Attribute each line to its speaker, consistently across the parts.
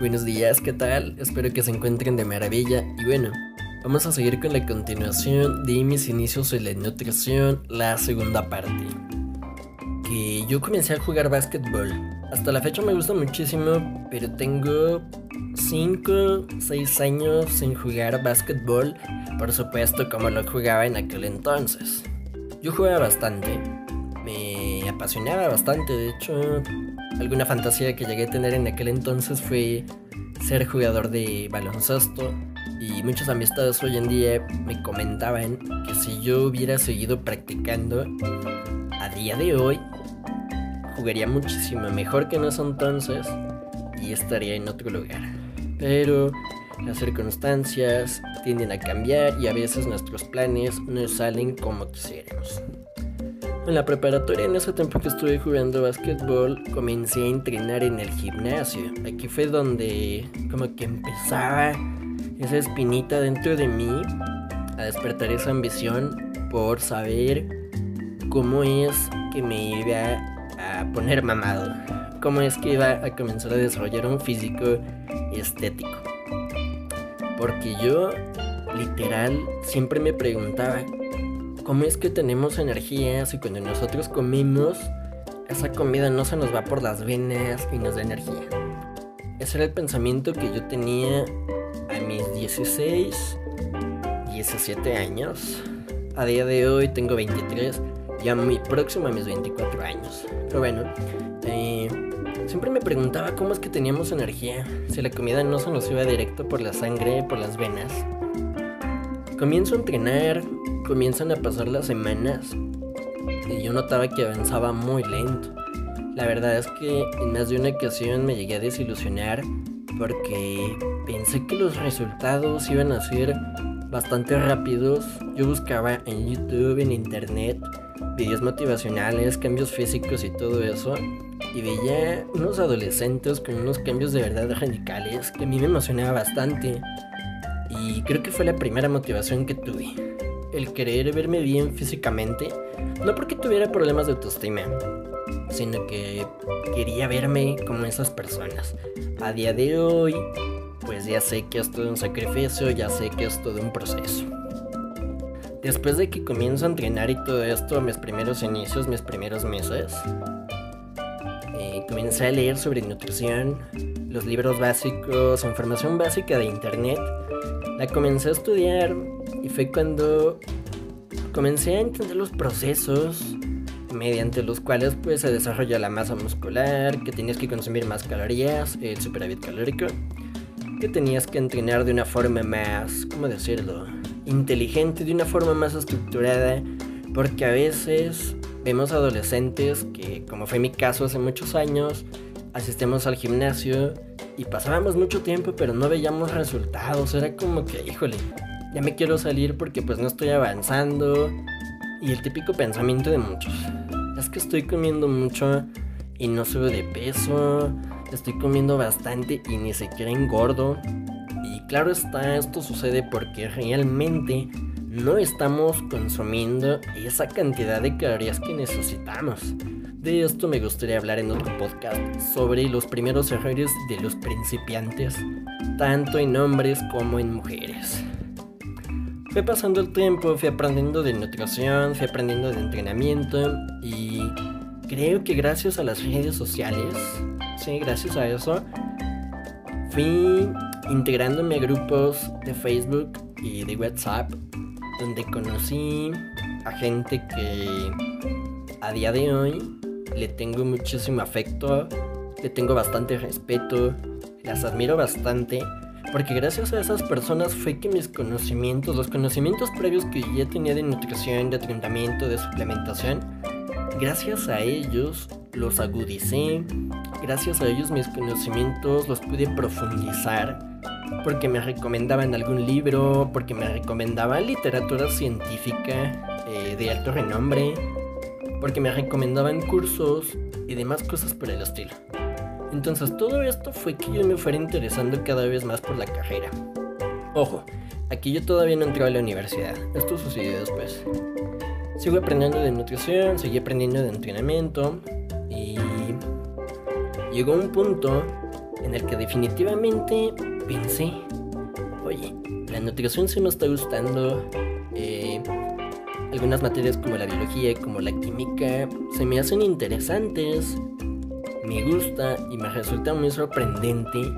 Speaker 1: Buenos días, ¿qué tal? Espero que se encuentren de maravilla y bueno, vamos a seguir con la continuación de mis inicios en la nutrición, la segunda parte. Que yo comencé a jugar básquetbol. Hasta la fecha me gusta muchísimo, pero tengo 5, 6 años sin jugar básquetbol, por supuesto como lo jugaba en aquel entonces. Yo jugaba bastante, me apasionaba bastante, de hecho Alguna fantasía que llegué a tener en aquel entonces fue ser jugador de baloncesto y muchas amistades hoy en día me comentaban que si yo hubiera seguido practicando a día de hoy jugaría muchísimo mejor que en ese entonces y estaría en otro lugar. Pero las circunstancias tienden a cambiar y a veces nuestros planes no salen como quisiéramos. En la preparatoria, en ese tiempo que estuve jugando básquetbol, comencé a entrenar en el gimnasio. Aquí fue donde como que empezaba esa espinita dentro de mí a despertar esa ambición por saber cómo es que me iba a poner mamado, cómo es que iba a comenzar a desarrollar un físico estético. Porque yo, literal, siempre me preguntaba, ¿Cómo es que tenemos energía si cuando nosotros comemos, esa comida no se nos va por las venas y nos da energía? Ese era el pensamiento que yo tenía a mis 16, 17 años. A día de hoy tengo 23, ya muy próximo a mis 24 años. Pero bueno, eh, siempre me preguntaba cómo es que teníamos energía, si la comida no se nos iba directo por la sangre, por las venas. Comienzo a entrenar, comienzan a pasar las semanas y yo notaba que avanzaba muy lento. La verdad es que en más de una ocasión me llegué a desilusionar porque pensé que los resultados iban a ser bastante rápidos. Yo buscaba en YouTube, en internet, videos motivacionales, cambios físicos y todo eso. Y veía unos adolescentes con unos cambios de verdad radicales que a mí me emocionaba bastante. Y creo que fue la primera motivación que tuve el querer verme bien físicamente, no porque tuviera problemas de autoestima, sino que quería verme como esas personas. A día de hoy, pues ya sé que es todo un sacrificio, ya sé que es todo un proceso. Después de que comienzo a entrenar y todo esto, mis primeros inicios, mis primeros meses, eh, comencé a leer sobre nutrición, los libros básicos, información básica de internet. La comencé a estudiar y fue cuando comencé a entender los procesos mediante los cuales pues se desarrolla la masa muscular, que tenías que consumir más calorías, el superávit calórico, que tenías que entrenar de una forma más, ¿cómo decirlo? Inteligente, de una forma más estructurada, porque a veces vemos adolescentes que, como fue mi caso hace muchos años, asistimos al gimnasio y pasábamos mucho tiempo pero no veíamos resultados, era como que, híjole, ya me quiero salir porque pues no estoy avanzando. Y el típico pensamiento de muchos, es que estoy comiendo mucho y no subo de peso, estoy comiendo bastante y ni siquiera engordo. Y claro está, esto sucede porque realmente no estamos consumiendo esa cantidad de calorías que necesitamos. De esto me gustaría hablar en otro podcast sobre los primeros errores de los principiantes, tanto en hombres como en mujeres. Fue pasando el tiempo, fui aprendiendo de nutrición, fui aprendiendo de entrenamiento y creo que gracias a las redes sociales, sí, gracias a eso, fui integrándome a grupos de Facebook y de WhatsApp donde conocí a gente que a día de hoy le tengo muchísimo afecto, le tengo bastante respeto, las admiro bastante porque gracias a esas personas fue que mis conocimientos, los conocimientos previos que ya tenía de nutrición, de tratamiento, de suplementación, gracias a ellos los agudicé, gracias a ellos mis conocimientos los pude profundizar, porque me recomendaban algún libro, porque me recomendaban literatura científica eh, de alto renombre, porque me recomendaban cursos y demás cosas por el estilo. Entonces todo esto fue que yo me fuera interesando cada vez más por la carrera. Ojo, aquí yo todavía no entré a la universidad, esto sucedió después. Sigo aprendiendo de nutrición, seguí aprendiendo de entrenamiento y llegó un punto en el que definitivamente pensé, oye, la nutrición sí me está gustando, eh, algunas materias como la biología, como la química, se me hacen interesantes, me gusta y me resulta muy sorprendente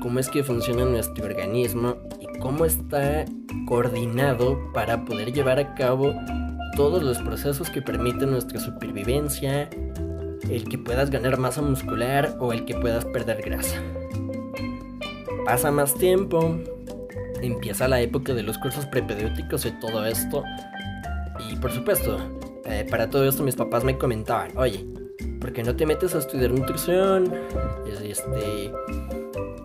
Speaker 1: cómo es que funciona nuestro organismo y cómo está coordinado para poder llevar a cabo todos los procesos que permiten nuestra supervivencia, el que puedas ganar masa muscular o el que puedas perder grasa. Pasa más tiempo, empieza la época de los cursos prepedéuticos y todo esto. Y por supuesto, eh, para todo esto mis papás me comentaban, oye, ¿por qué no te metes a estudiar nutrición? Este,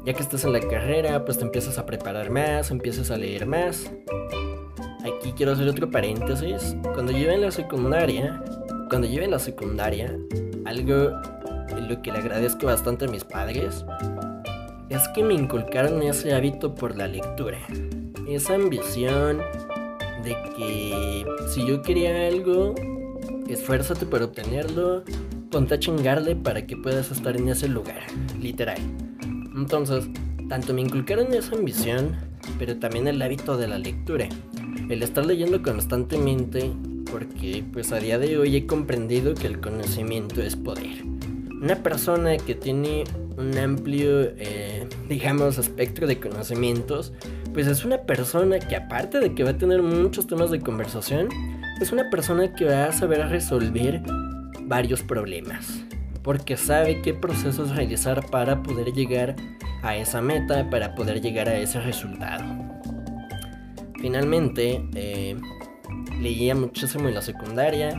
Speaker 1: ya que estás en la carrera, pues te empiezas a preparar más, empiezas a leer más. Aquí quiero hacer otro paréntesis. Cuando yo en la secundaria, cuando yo en la secundaria, algo en lo que le agradezco bastante a mis padres es que me inculcaron ese hábito por la lectura. Esa ambición de que si yo quería algo, esfuérzate por obtenerlo, ponte a chingarle para que puedas estar en ese lugar, literal. Entonces, tanto me inculcaron esa ambición, pero también el hábito de la lectura. El estar leyendo constantemente, porque pues a día de hoy he comprendido que el conocimiento es poder. Una persona que tiene un amplio, eh, digamos, espectro de conocimientos, pues es una persona que aparte de que va a tener muchos temas de conversación, es una persona que va a saber resolver varios problemas, porque sabe qué procesos realizar para poder llegar a esa meta, para poder llegar a ese resultado. Finalmente, eh, leía muchísimo en la secundaria,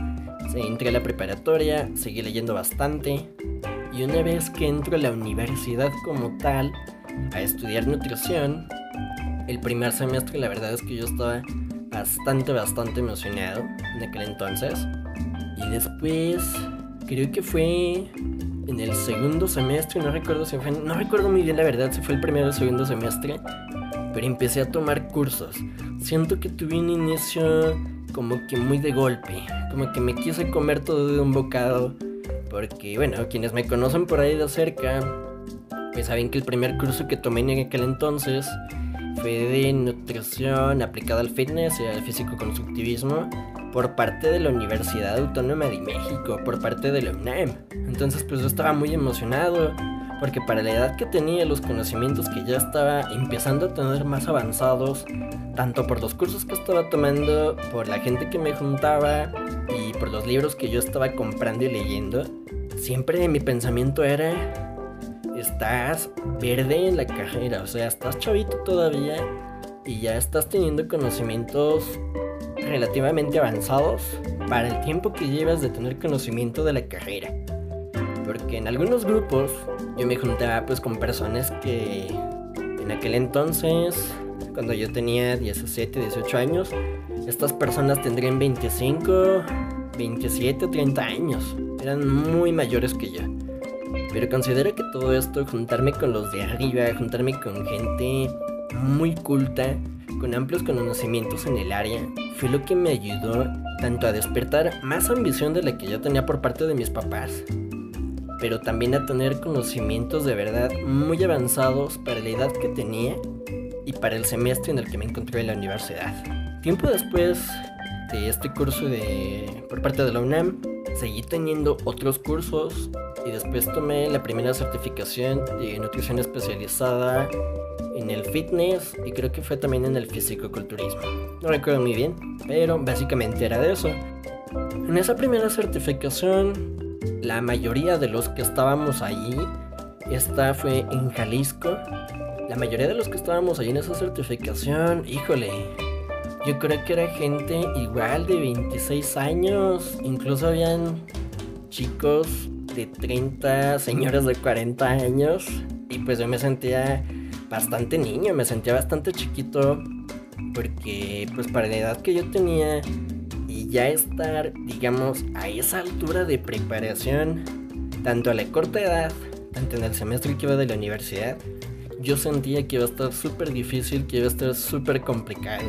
Speaker 1: entré a la preparatoria, seguí leyendo bastante, y una vez que entro a la universidad como tal, a estudiar nutrición, el primer semestre la verdad es que yo estaba bastante, bastante emocionado en aquel entonces. Y después, creo que fue en el segundo semestre, no recuerdo si fue, no recuerdo muy bien la verdad si fue el primero o segundo semestre, pero empecé a tomar cursos. Siento que tuve un inicio como que muy de golpe, como que me quise comer todo de un bocado porque, bueno, quienes me conocen por ahí de cerca, pues saben que el primer curso que tomé en aquel entonces fue de nutrición aplicada al fitness y al físico-constructivismo por parte de la Universidad Autónoma de México, por parte de la UNAM. Entonces, pues yo estaba muy emocionado porque para la edad que tenía, los conocimientos que ya estaba empezando a tener más avanzados, tanto por los cursos que estaba tomando, por la gente que me juntaba y por los libros que yo estaba comprando y leyendo, siempre mi pensamiento era, estás verde en la carrera, o sea, estás chavito todavía y ya estás teniendo conocimientos relativamente avanzados para el tiempo que llevas de tener conocimiento de la carrera. Porque en algunos grupos yo me juntaba pues con personas que en aquel entonces, cuando yo tenía 17, 18 años, estas personas tendrían 25, 27 o 30 años. Eran muy mayores que yo. Pero considero que todo esto, juntarme con los de arriba, juntarme con gente muy culta, con amplios conocimientos en el área, fue lo que me ayudó tanto a despertar más ambición de la que yo tenía por parte de mis papás, pero también a tener conocimientos de verdad muy avanzados para la edad que tenía y para el semestre en el que me encontré en la universidad. Tiempo después de este curso de, por parte de la UNAM, seguí teniendo otros cursos y después tomé la primera certificación de nutrición especializada en el fitness y creo que fue también en el fisicoculturismo. No recuerdo muy bien, pero básicamente era de eso. En esa primera certificación la mayoría de los que estábamos allí, esta fue en Jalisco. La mayoría de los que estábamos allí en esa certificación, híjole, yo creo que era gente igual de 26 años, incluso habían chicos de 30, señores de 40 años, y pues yo me sentía bastante niño, me sentía bastante chiquito, porque pues para la edad que yo tenía, ya estar, digamos, a esa altura de preparación, tanto a la corta edad, tanto en el semestre que iba de la universidad, yo sentía que iba a estar súper difícil, que iba a estar súper complicado.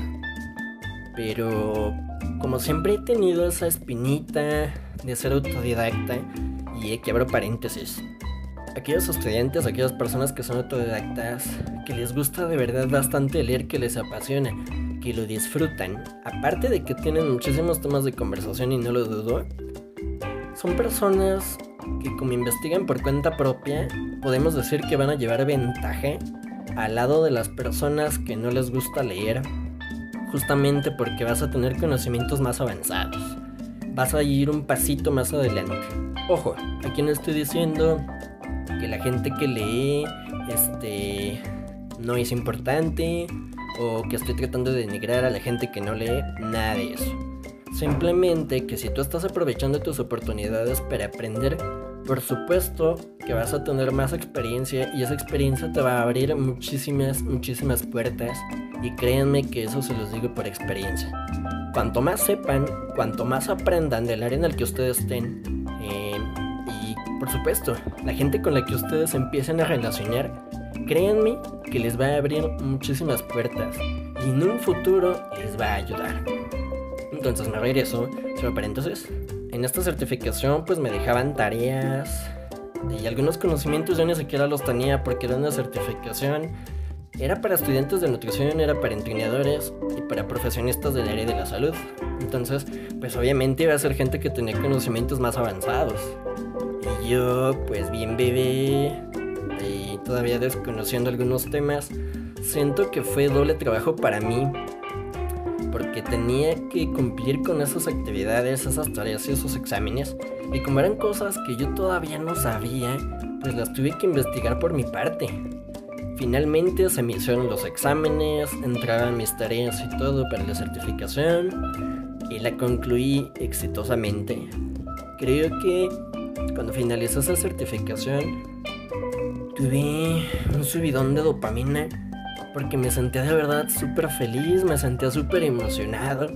Speaker 1: Pero como siempre he tenido esa espinita de ser autodidacta, y que abro paréntesis, aquellos estudiantes, aquellas personas que son autodidactas, que les gusta de verdad bastante leer, que les apasiona, que lo disfrutan, aparte de que tienen muchísimos temas de conversación y no lo dudo, son personas que como investigan por cuenta propia, podemos decir que van a llevar ventaja al lado de las personas que no les gusta leer, justamente porque vas a tener conocimientos más avanzados. Vas a ir un pasito más adelante. Ojo, aquí no estoy diciendo que la gente que lee este no es importante o que estoy tratando de denigrar a la gente que no lee, nada de eso. Simplemente que si tú estás aprovechando tus oportunidades para aprender, por supuesto que vas a tener más experiencia y esa experiencia te va a abrir muchísimas, muchísimas puertas y créanme que eso se los digo por experiencia. Cuanto más sepan, cuanto más aprendan del área en el que ustedes estén eh, y por supuesto la gente con la que ustedes empiecen a relacionar, créanme que les va a abrir muchísimas puertas y en un futuro les va a ayudar. Entonces me regreso, para paréntesis. En esta certificación pues me dejaban tareas y algunos conocimientos yo ni siquiera los tenía porque era una certificación. Era para estudiantes de nutrición, era para entrenadores y para profesionistas del área de la salud. Entonces, pues obviamente iba a ser gente que tenía conocimientos más avanzados. Y yo, pues bien bebé y todavía desconociendo algunos temas, siento que fue doble trabajo para mí porque tenía que cumplir con esas actividades, esas tareas y esos exámenes. Y como eran cosas que yo todavía no sabía, pues las tuve que investigar por mi parte. Finalmente se me hicieron los exámenes, entraban mis tareas y todo para la certificación y la concluí exitosamente. Creo que cuando finalizó esa certificación tuve un subidón de dopamina porque me sentía de verdad súper feliz, me sentía súper emocionado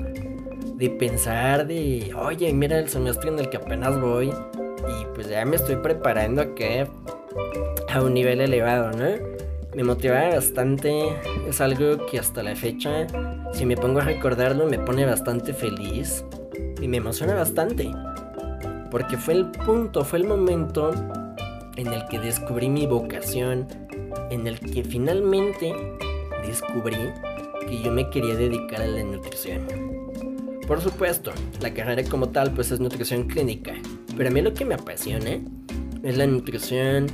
Speaker 1: de pensar de, oye, mira el semestre en el que apenas voy y pues ya me estoy preparando a que a un nivel elevado, ¿no? Me motiva bastante, es algo que hasta la fecha, si me pongo a recordarlo, me pone bastante feliz y me emociona bastante. Porque fue el punto, fue el momento en el que descubrí mi vocación, en el que finalmente descubrí que yo me quería dedicar a la nutrición. Por supuesto, la carrera como tal pues es nutrición clínica, pero a mí lo que me apasiona es la nutrición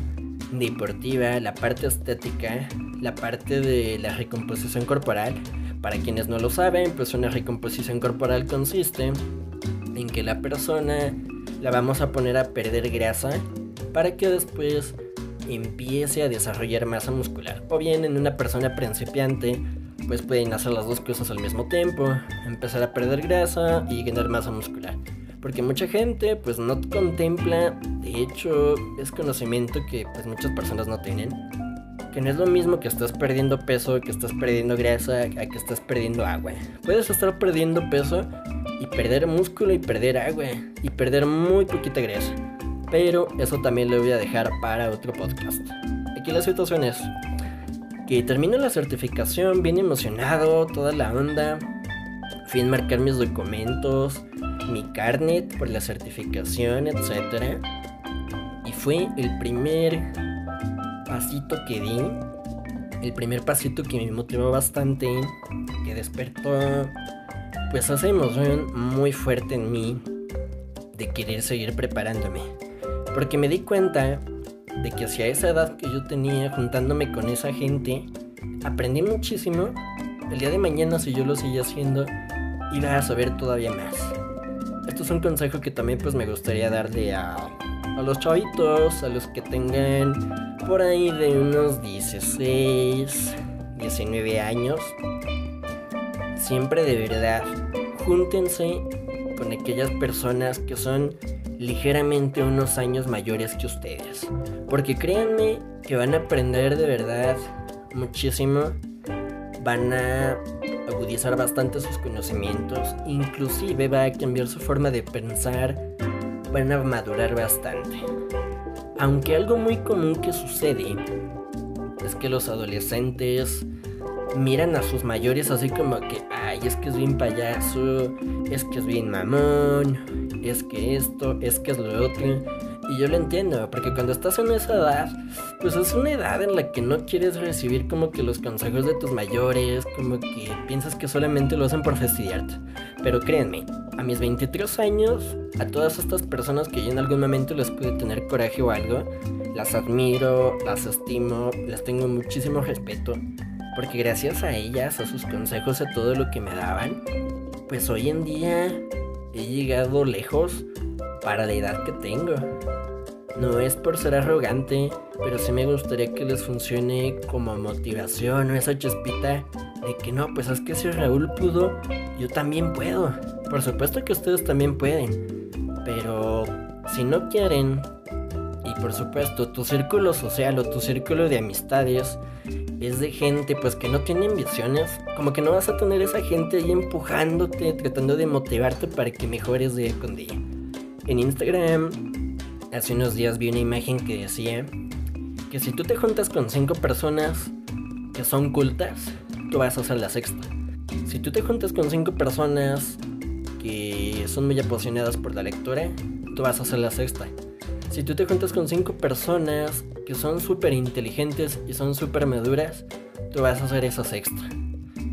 Speaker 1: deportiva, la parte estética, la parte de la recomposición corporal. Para quienes no lo saben, pues una recomposición corporal consiste en que la persona la vamos a poner a perder grasa para que después empiece a desarrollar masa muscular. O bien en una persona principiante, pues pueden hacer las dos cosas al mismo tiempo, empezar a perder grasa y ganar masa muscular. Porque mucha gente pues no contempla, de hecho es conocimiento que pues muchas personas no tienen, que no es lo mismo que estás perdiendo peso, que estás perdiendo grasa, a que estás perdiendo agua. Puedes estar perdiendo peso y perder músculo y perder agua y perder muy poquita grasa. Pero eso también lo voy a dejar para otro podcast. Aquí la situación es que termino la certificación bien emocionado, toda la onda. Fui a marcar mis documentos, mi carnet por la certificación, etc. Y fue el primer pasito que di, el primer pasito que me motivó bastante, que despertó pues esa emoción muy fuerte en mí de querer seguir preparándome. Porque me di cuenta de que hacia esa edad que yo tenía juntándome con esa gente, aprendí muchísimo. El día de mañana si yo lo seguía haciendo, iba a saber todavía más. Esto es un consejo que también pues me gustaría darle a, a los chavitos, a los que tengan por ahí de unos 16, 19 años. Siempre de verdad, júntense con aquellas personas que son ligeramente unos años mayores que ustedes. Porque créanme que van a aprender de verdad muchísimo. Van a agudizar bastante sus conocimientos. Inclusive va a cambiar su forma de pensar. Van a madurar bastante. Aunque algo muy común que sucede es que los adolescentes miran a sus mayores así como que, ay, es que es bien payaso, es que es bien mamón, es que esto, es que es lo otro. Y yo lo entiendo, porque cuando estás en esa edad, pues es una edad en la que no quieres recibir como que los consejos de tus mayores, como que piensas que solamente lo hacen por fastidiarte. Pero créanme, a mis 23 años, a todas estas personas que yo en algún momento les pude tener coraje o algo, las admiro, las estimo, les tengo muchísimo respeto, porque gracias a ellas, a sus consejos, a todo lo que me daban, pues hoy en día he llegado lejos para la edad que tengo. No es por ser arrogante, pero sí me gustaría que les funcione como motivación o esa chispita de que no, pues es que si Raúl pudo, yo también puedo. Por supuesto que ustedes también pueden, pero si no quieren, por supuesto tu círculo social o tu círculo de amistades es de gente pues que no tiene ambiciones, como que no vas a tener esa gente ahí empujándote, tratando de motivarte para que mejores día con día. En Instagram hace unos días vi una imagen que decía que si tú te juntas con cinco personas que son cultas, tú vas a ser la sexta. Si tú te juntas con cinco personas que son muy apasionadas por la lectura, tú vas a ser la sexta. Si tú te juntas con cinco personas que son súper inteligentes y son súper maduras, tú vas a hacer esa sexta.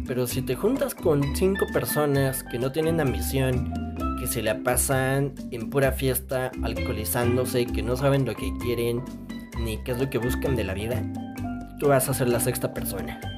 Speaker 1: Pero si te juntas con cinco personas que no tienen ambición, que se la pasan en pura fiesta, alcoholizándose, que no saben lo que quieren, ni qué es lo que buscan de la vida, tú vas a ser la sexta persona.